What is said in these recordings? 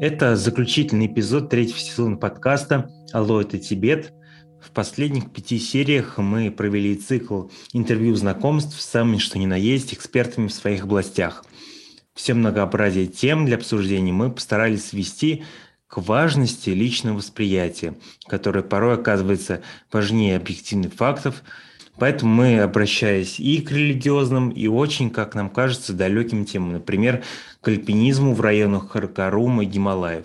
Это заключительный эпизод третьего сезона подкаста «Алло, это Тибет». В последних пяти сериях мы провели цикл интервью знакомств с самыми что ни на есть экспертами в своих областях. Все многообразие тем для обсуждения мы постарались свести к важности личного восприятия, которое порой оказывается важнее объективных фактов – Поэтому мы, обращаясь и к религиозным, и очень, как нам кажется, далеким темам, например, к альпинизму в районах Харакарума и Гималаев.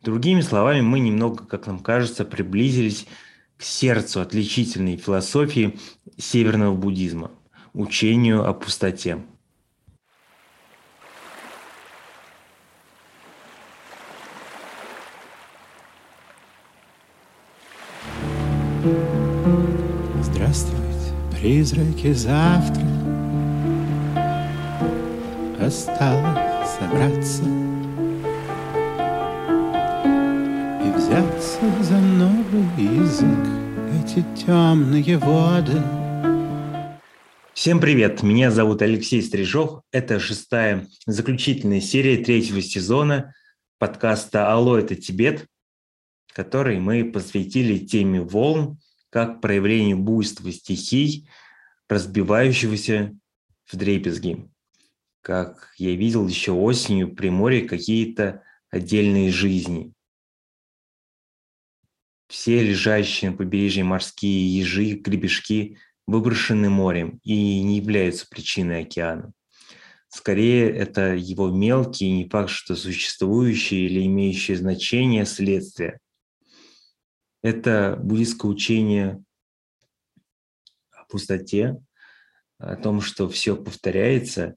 Другими словами, мы немного, как нам кажется, приблизились к сердцу отличительной философии северного буддизма – учению о пустоте. Призраки завтра Осталось собраться И взяться за новый язык Эти темные воды Всем привет! Меня зовут Алексей Стрижов. Это шестая заключительная серия третьего сезона подкаста «Алло, это Тибет», который мы посвятили теме волн как проявлению буйства стихий, разбивающегося в дребезги. Как я видел еще осенью при море какие-то отдельные жизни. Все лежащие на побережье морские ежи, гребешки выброшены морем и не являются причиной океана. Скорее, это его мелкие, не факт, что существующие или имеющие значение следствия – это буддийское учение о пустоте, о том, что все повторяется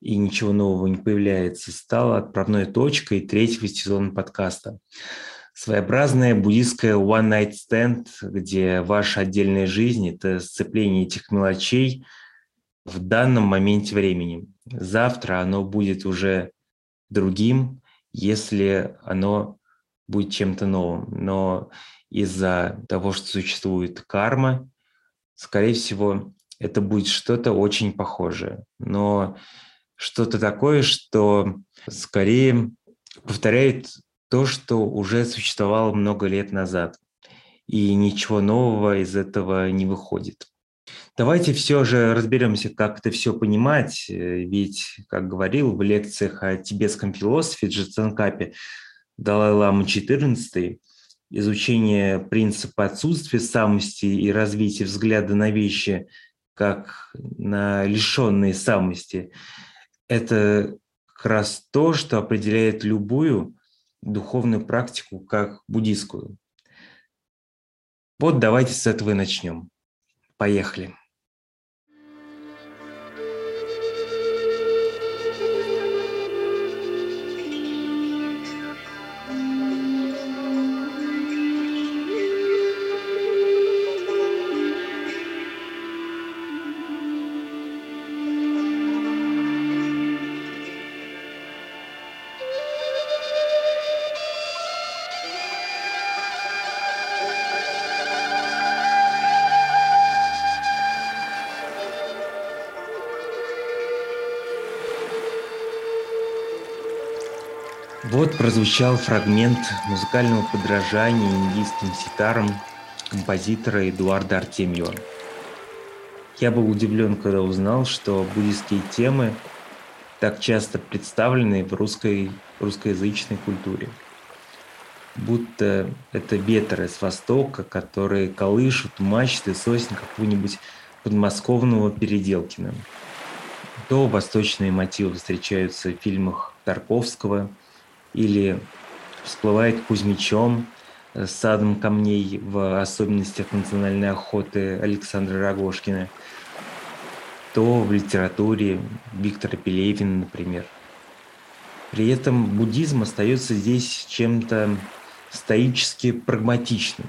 и ничего нового не появляется, стало отправной точкой третьего сезона подкаста. Своеобразная буддийская one night stand, где ваша отдельная жизнь – это сцепление этих мелочей в данном моменте времени. Завтра оно будет уже другим, если оно будет чем-то новым. Но из-за того, что существует карма, скорее всего, это будет что-то очень похожее. Но что-то такое, что скорее повторяет то, что уже существовало много лет назад. И ничего нового из этого не выходит. Давайте все же разберемся, как это все понимать. Ведь, как говорил в лекциях о тибетском философе Джицанкапе Далай-Лама XIV, изучение принципа отсутствия самости и развития взгляда на вещи как на лишенные самости, это как раз то, что определяет любую духовную практику как буддийскую. Вот давайте с этого и начнем. Поехали. Вот прозвучал фрагмент музыкального подражания индийским ситарам композитора Эдуарда Артемьева. Я был удивлен, когда узнал, что буддийские темы так часто представлены в русской, русскоязычной культуре. Будто это ветры с востока, которые колышут мачты сосен какого-нибудь подмосковного Переделкина. То восточные мотивы встречаются в фильмах Тарковского – или всплывает Кузьмичом э, садом камней в особенностях национальной охоты Александра Рогошкина, то в литературе Виктора Пелевина, например. При этом буддизм остается здесь чем-то стоически прагматичным,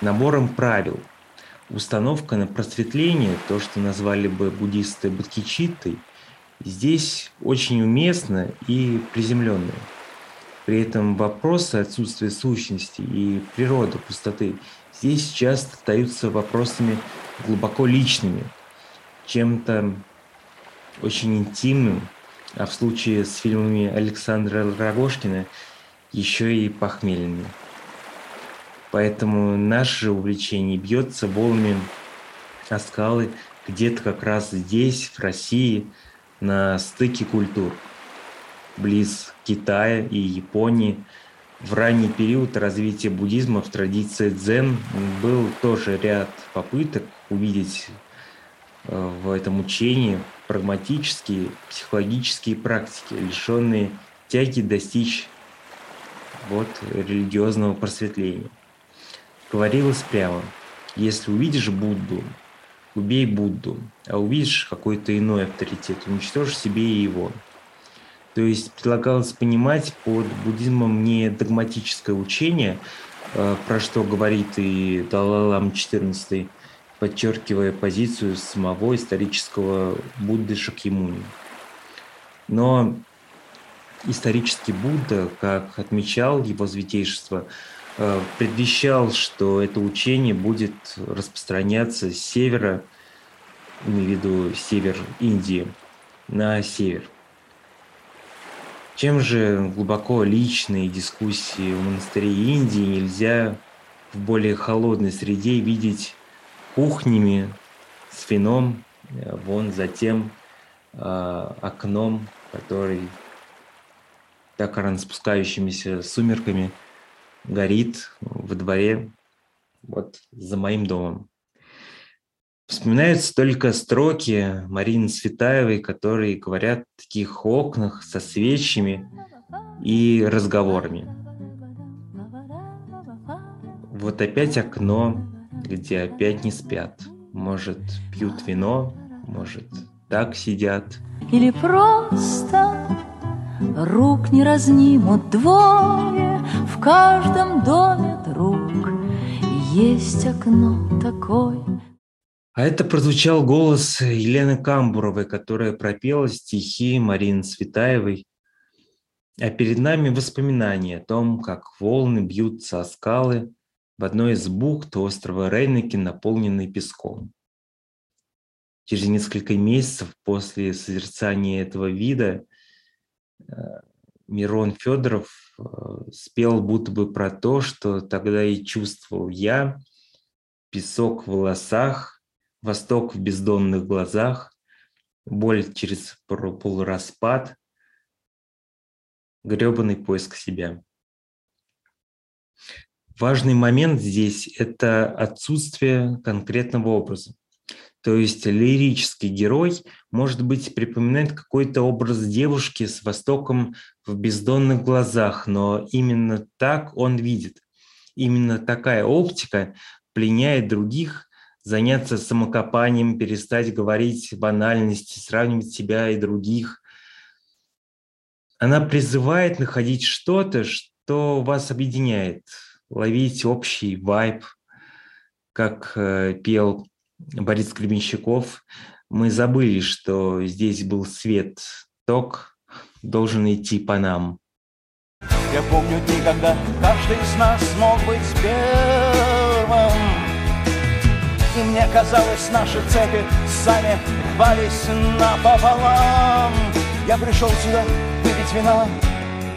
набором правил. Установка на просветление, то, что назвали бы буддисты бодхичиттой – здесь очень уместно и приземленное. При этом вопросы отсутствия сущности и природы пустоты здесь часто остаются вопросами глубоко личными, чем-то очень интимным а в случае с фильмами Александра Рогошкина еще и похмельными. Поэтому наше увлечение бьется волнами о скалы где-то как раз здесь, в России, на стыке культур, близ Китая и Японии. В ранний период развития буддизма в традиции дзен был тоже ряд попыток увидеть э, в этом учении прагматические, психологические практики, лишенные тяги достичь вот, религиозного просветления. Говорилось прямо, если увидишь Будду, убей Будду, а увидишь какой-то иной авторитет, уничтожь себе и его. То есть предлагалось понимать под буддизмом не догматическое учение, э, про что говорит и Далай-Лама XIV, подчеркивая позицию самого исторического Будды Шакьямуни. Но исторический Будда, как отмечал его святейшество, э, предвещал, что это учение будет распространяться с севера, имею в виду север Индии, на север. Чем же глубоко личные дискуссии в монастыре Индии нельзя в более холодной среде видеть кухнями с вином, э, вон за тем э, окном, который так рано спускающимися сумерками горит во дворе, вот за моим домом. Вспоминаются только строки Марины Светаевой, которые говорят о таких окнах со свечами и разговорами. Вот опять окно, где опять не спят. Может, пьют вино, может, так сидят. Или просто рук не разнимут двое, В каждом доме друг, есть окно такое. А это прозвучал голос Елены Камбуровой, которая пропела стихи Марины Светаевой. А перед нами воспоминания о том, как волны бьются о скалы, в одной из бухт острова Рейнеки, наполненной песком. Через несколько месяцев после созерцания этого вида э, Мирон Федоров э, спел будто бы про то, что тогда и чувствовал я, песок в волосах, восток в бездонных глазах, боль через полураспад, гребаный поиск себя. Важный момент здесь – это отсутствие конкретного образа. То есть лирический герой, может быть, припоминает какой-то образ девушки с востоком в бездонных глазах, но именно так он видит. Именно такая оптика пленяет других, заняться самокопанием, перестать говорить банальности, сравнивать себя и других. Она призывает находить что-то, что вас объединяет – ловить общий вайб, как э, пел Борис Гребенщиков. Мы забыли, что здесь был свет, ток должен идти по нам. Я помню дни, когда каждый из нас мог быть первым. И мне казалось, наши цепи сами рвались напополам. Я пришел сюда выпить вина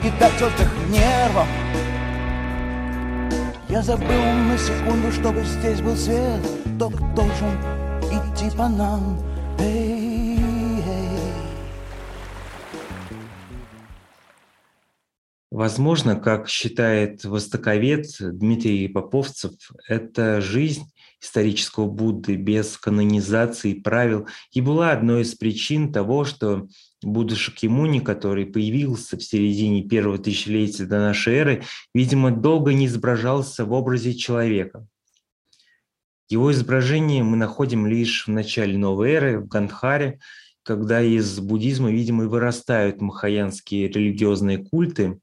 и дать отдых нервам. Я забыл на секунду, чтобы здесь был свет Ток должен идти по нам эй. Возможно, как считает востоковед Дмитрий Поповцев, это жизнь исторического Будды без канонизации правил и была одной из причин того, что Будда Шакьямуни, который появился в середине первого тысячелетия до нашей эры, видимо, долго не изображался в образе человека. Его изображение мы находим лишь в начале новой эры, в Гандхаре, когда из буддизма, видимо, и вырастают махаянские религиозные культы.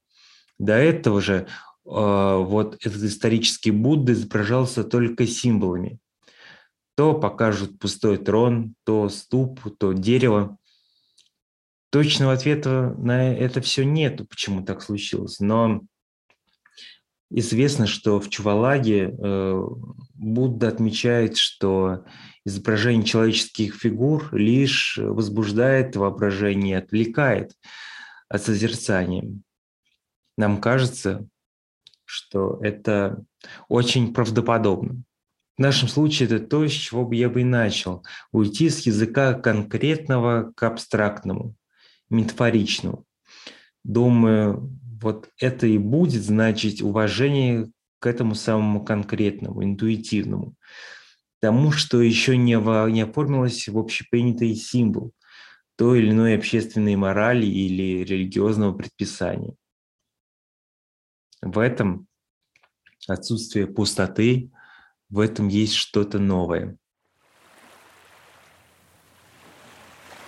До этого же вот этот исторический Будда изображался только символами. То покажут пустой трон, то ступ, то дерево. Точного ответа на это все нету, почему так случилось. Но Известно, что в Чувалаге э, Будда отмечает, что изображение человеческих фигур лишь возбуждает воображение, отвлекает от созерцания. Нам кажется, что это очень правдоподобно. В нашем случае это то, с чего бы я бы и начал. Уйти с языка конкретного к абстрактному, метафоричному. Думаю, вот это и будет значить уважение к этому самому конкретному, интуитивному, тому, что еще не, во, не оформилось в общепринятый символ той или иной общественной морали или религиозного предписания. В этом отсутствие пустоты, в этом есть что-то новое.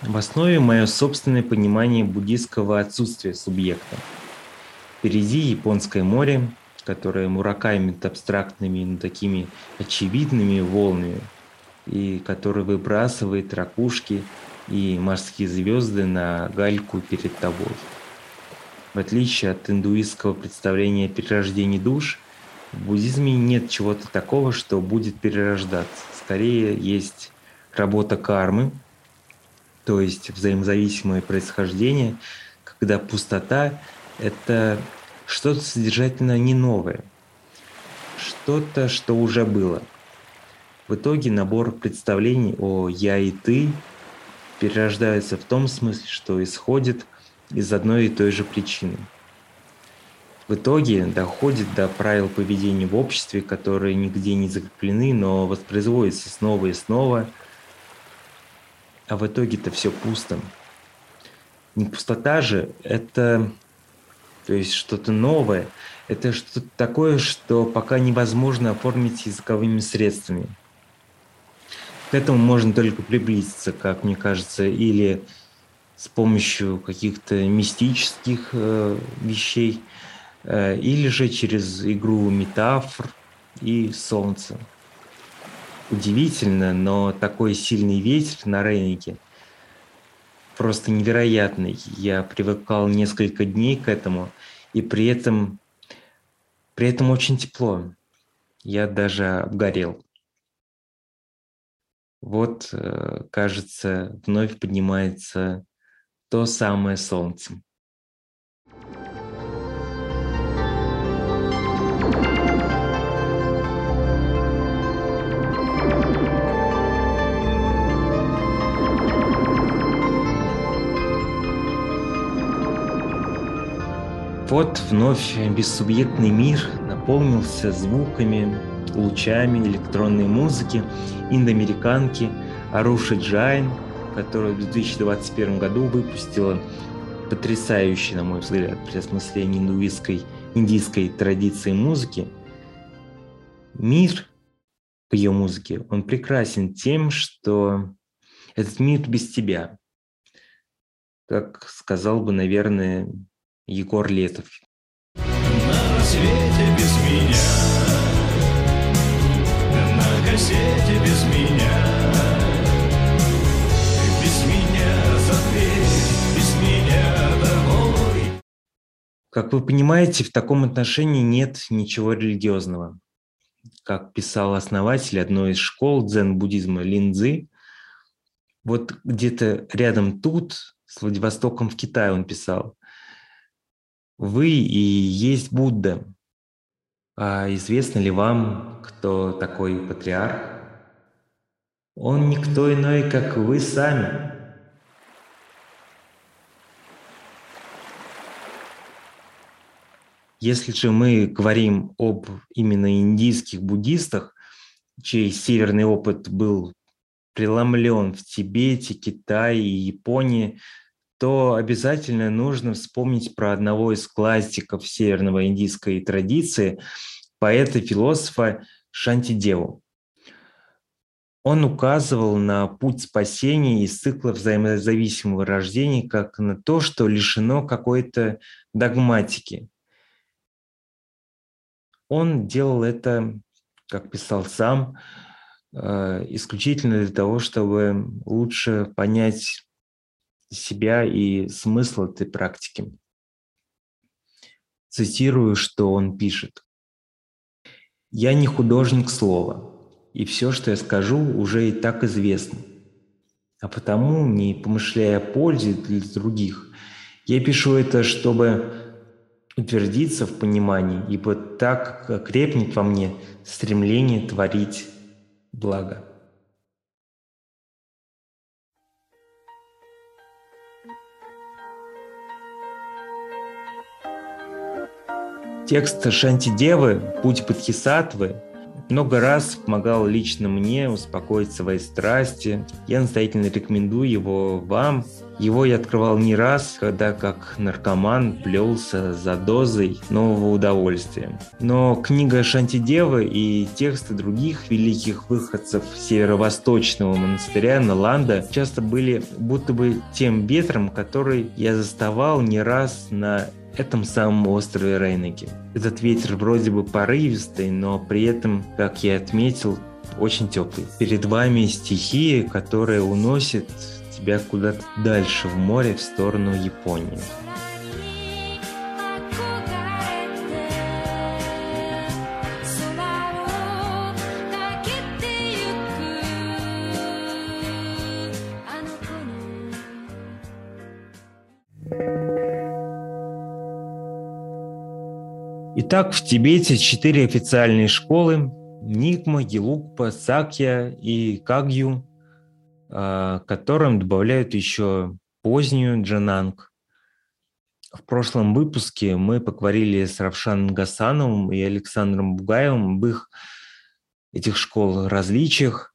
В основе мое собственное понимание буддийского отсутствия субъекта – Впереди Японское море, которое мураками абстрактными, но такими очевидными волнами, и которое выбрасывает ракушки и морские звезды на гальку перед тобой. В отличие от индуистского представления о перерождении душ, в буддизме нет чего-то такого, что будет перерождаться. Скорее есть работа кармы, то есть взаимозависимое происхождение, когда пустота это что-то содержательно не новое, что-то, что уже было. В итоге набор представлений о «я» и «ты» перерождается в том смысле, что исходит из одной и той же причины. В итоге доходит до правил поведения в обществе, которые нигде не закреплены, но воспроизводятся снова и снова, а в итоге-то все пусто. Не пустота же, это то есть что-то новое. Это что-то такое, что пока невозможно оформить языковыми средствами. К этому можно только приблизиться, как мне кажется, или с помощью каких-то мистических э, вещей, э, или же через игру метафор и солнца. Удивительно, но такой сильный ветер на Рейнике просто невероятный. Я привыкал несколько дней к этому, и при этом, при этом очень тепло. Я даже обгорел. Вот, э, кажется, вновь поднимается то самое солнце. Вот вновь бессубъектный мир наполнился звуками, лучами электронной музыки, индоамериканки Аруши Джайн, которая в 2021 году выпустила потрясающий, на мой взгляд, при осмыслении индуистской, индийской традиции музыки. Мир по ее музыке, он прекрасен тем, что этот мир без тебя. Как сказал бы, наверное, Егор Летов. На свете без меня, на кассете без меня, Как вы понимаете, в таком отношении нет ничего религиозного. Как писал основатель одной из школ дзен-буддизма Линдзи, вот где-то рядом тут, с Владивостоком в Китае он писал, вы и есть Будда. А известно ли вам, кто такой патриарх? Он никто иной, как вы сами. Если же мы говорим об именно индийских буддистах, чей северный опыт был преломлен в Тибете, Китае и Японии, то обязательно нужно вспомнить про одного из классиков северного индийской традиции, поэта-философа Шантидеву. Он указывал на путь спасения из цикла взаимозависимого рождения как на то, что лишено какой-то догматики. Он делал это, как писал сам, э, исключительно для того, чтобы лучше понять себя и смысл этой практики. Цитирую, что он пишет. Я не художник слова, и все, что я скажу, уже и так известно. А потому, не помышляя о пользе для других, я пишу это, чтобы утвердиться в понимании, ибо так крепнет во мне стремление творить благо. Текст Шантидевы «Путь Бодхисаттвы» много раз помогал лично мне успокоить свои страсти. Я настоятельно рекомендую его вам. Его я открывал не раз, когда как наркоман плелся за дозой нового удовольствия. Но книга Шантидевы и тексты других великих выходцев северо-восточного монастыря Наланда часто были будто бы тем ветром, который я заставал не раз на этом самом острове Рейнеги. Этот ветер вроде бы порывистый, но при этом, как я отметил, очень теплый. Перед вами стихия, которая уносит тебя куда-то дальше в море в сторону Японии. Итак, в Тибете четыре официальные школы – Нигма, Гелукпа, Сакья и Кагью, а, которым добавляют еще позднюю Джананг. В прошлом выпуске мы поговорили с Равшаном Гасановым и Александром Бугаевым об их этих школ различиях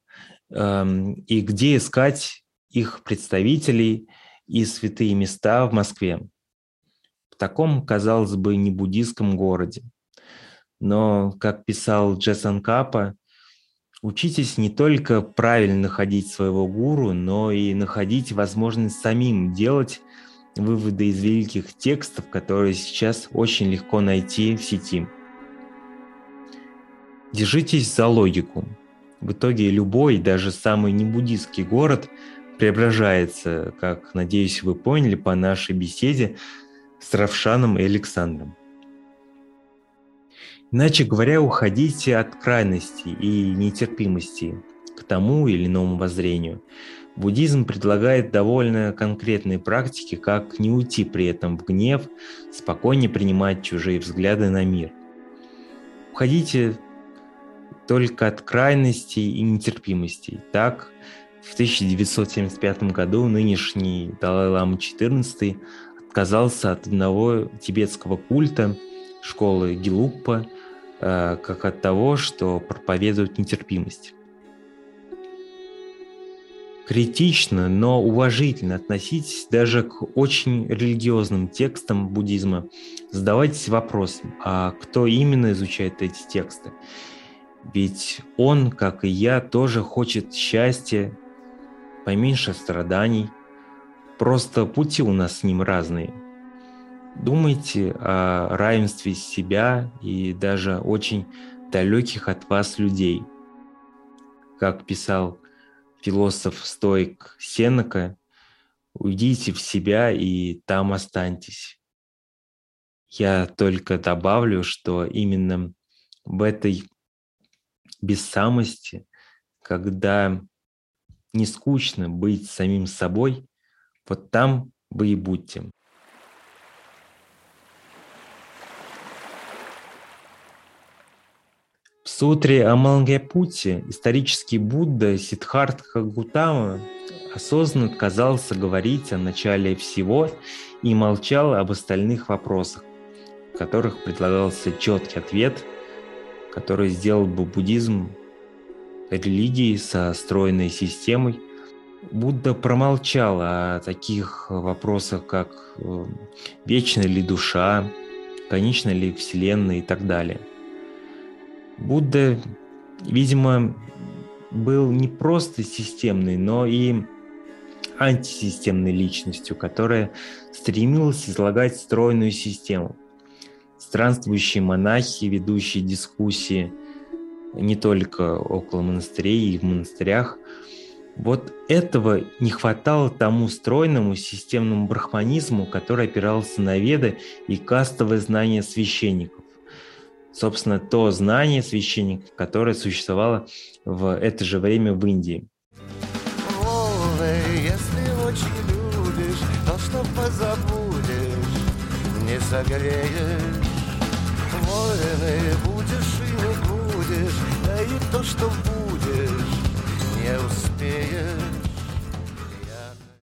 и где искать их представителей и святые места в Москве таком, казалось бы, не буддийском городе. Но, как писал Джесон Капа, учитесь не только правильно находить своего гуру, но и находить возможность самим делать выводы из великих текстов, которые сейчас очень легко найти в сети. Держитесь за логику. В итоге любой, даже самый небуддийский город преображается, как, надеюсь, вы поняли по нашей беседе, с Равшаном и Александром. Иначе говоря, уходите от крайности и нетерпимости к тому или иному воззрению. Буддизм предлагает довольно конкретные практики, как не уйти при этом в гнев, спокойнее принимать чужие взгляды на мир. Уходите только от крайностей и нетерпимостей. Так, в 1975 году нынешний Далай-Лама XIV отказался от одного тибетского культа, школы Гилуппа, э, как от того, что проповедует нетерпимость. Критично, но уважительно относитесь даже к очень религиозным текстам буддизма. Задавайтесь вопросом, а кто именно изучает эти тексты? Ведь он, как и я, тоже хочет счастья, поменьше страданий – Просто пути у нас с ним разные. Думайте о равенстве себя и даже очень далеких от вас людей. Как писал философ-стоик Сенека, уйдите в себя и там останьтесь. Я только добавлю, что именно в этой бессамости, когда не скучно быть самим собой, вот там вы и будьте. В сутре Амангапути исторический Будда Сиддхартха Гутама осознанно отказался говорить о начале всего и молчал об остальных вопросах, в которых предлагался четкий ответ, который сделал бы буддизм религией со стройной системой – Будда промолчал о таких вопросах, как э, вечна ли душа, конечна ли Вселенная и так далее. Будда, видимо, был не просто системный, но и антисистемной личностью, которая стремилась излагать стройную систему. Странствующие монахи, ведущие дискуссии не только около монастырей и в монастырях – вот этого не хватало тому стройному системному брахманизму, который опирался на веды и кастовое знание священников. собственно, то знание священника, которое существовало в это же время в Индии. Волны, если очень любишь, то что позабудешь, не согреешь. Вольный будешь и не будешь, да и то, что будешь, не успеешь.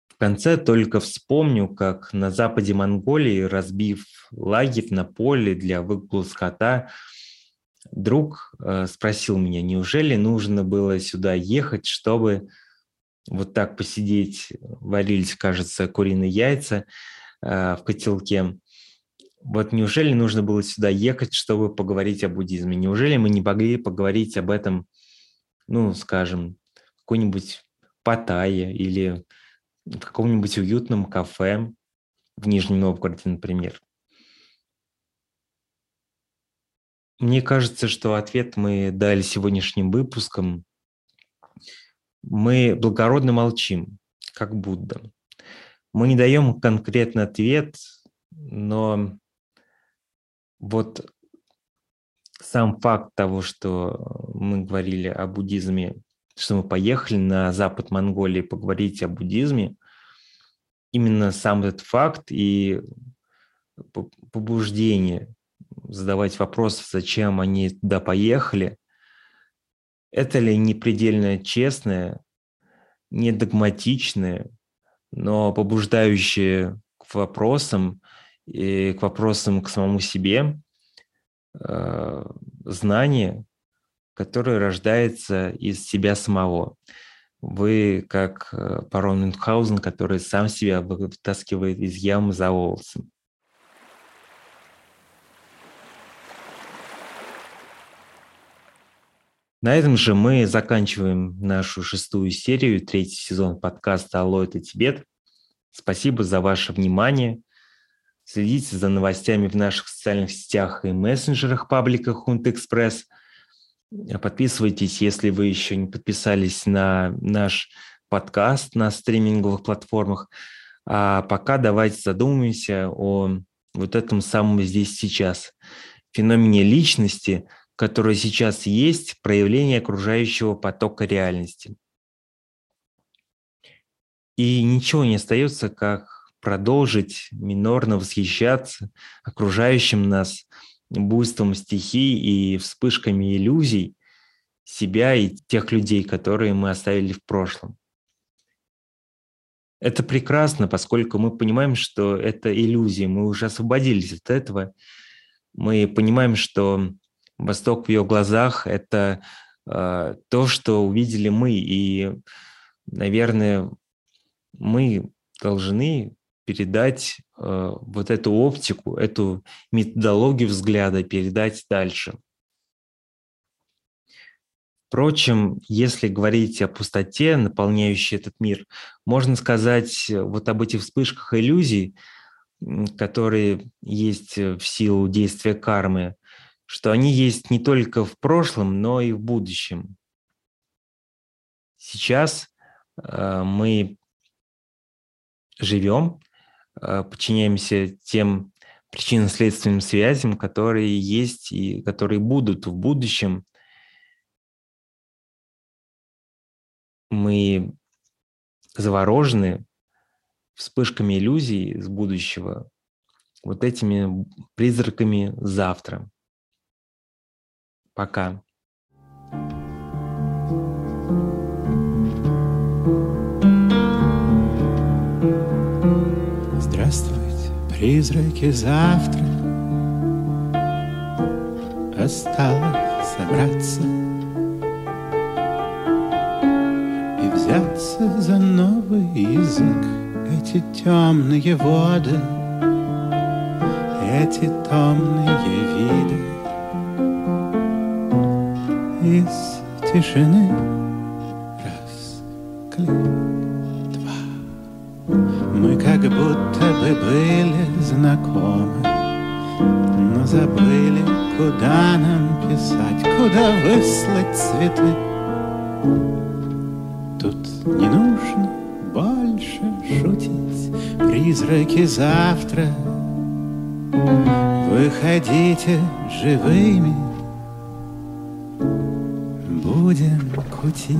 В конце только вспомню, как на западе Монголии, разбив лагерь на поле для выгула скота, друг э, спросил меня, неужели нужно было сюда ехать, чтобы вот так посидеть, варились, кажется, куриные яйца э, в котелке. Вот неужели нужно было сюда ехать, чтобы поговорить о буддизме? Неужели мы не могли поговорить об этом, ну, скажем, какой-нибудь Паттайе или в каком-нибудь уютном кафе в Нижнем Новгороде, например. Мне кажется, что ответ мы дали сегодняшним выпуском. Мы благородно молчим, как Будда. Мы не даем конкретный ответ, но вот сам факт того, что мы говорили о буддизме что мы поехали на запад Монголии поговорить о буддизме, именно сам этот факт и побуждение задавать вопрос, зачем они туда поехали, это ли не предельно честное, не догматичное, но побуждающее к вопросам и к вопросам к самому себе э, знание, который рождается из себя самого. Вы как э, барон Мюнхгаузен, который сам себя вытаскивает из ямы за волосы. На этом же мы заканчиваем нашу шестую серию, третий сезон подкаста «Алло, это Тибет». Спасибо за ваше внимание. Следите за новостями в наших социальных сетях и мессенджерах паблика Хунт Экспресс – Подписывайтесь, если вы еще не подписались на наш подкаст на стриминговых платформах. А пока давайте задумаемся о вот этом самом здесь сейчас феномене личности, которое сейчас есть, проявление окружающего потока реальности. И ничего не остается, как продолжить минорно восхищаться окружающим нас буйством стихий и вспышками иллюзий себя и тех людей, которые мы оставили в прошлом. Это прекрасно, поскольку мы понимаем, что это иллюзия, мы уже освободились от этого. Мы понимаем, что Восток в ее глазах – это э, то, что увидели мы. И, наверное, мы должны передать вот эту оптику, эту методологию взгляда передать дальше. Впрочем, если говорить о пустоте, наполняющей этот мир, можно сказать вот об этих вспышках иллюзий, которые есть в силу действия кармы, что они есть не только в прошлом, но и в будущем. Сейчас э, мы живем Э, подчиняемся тем причинно-следственным связям, которые есть и которые будут в будущем. Мы заворожены вспышками иллюзий из будущего, вот этими призраками завтра. Пока. Призраки завтра Осталось собраться И взяться за новый язык. Эти темные воды Эти томные виды. Из тишины будто бы были знакомы Но забыли, куда нам писать Куда выслать цветы. Тут не нужно больше шутить Призраки завтра. Вы Выходите живыми, будем кутить.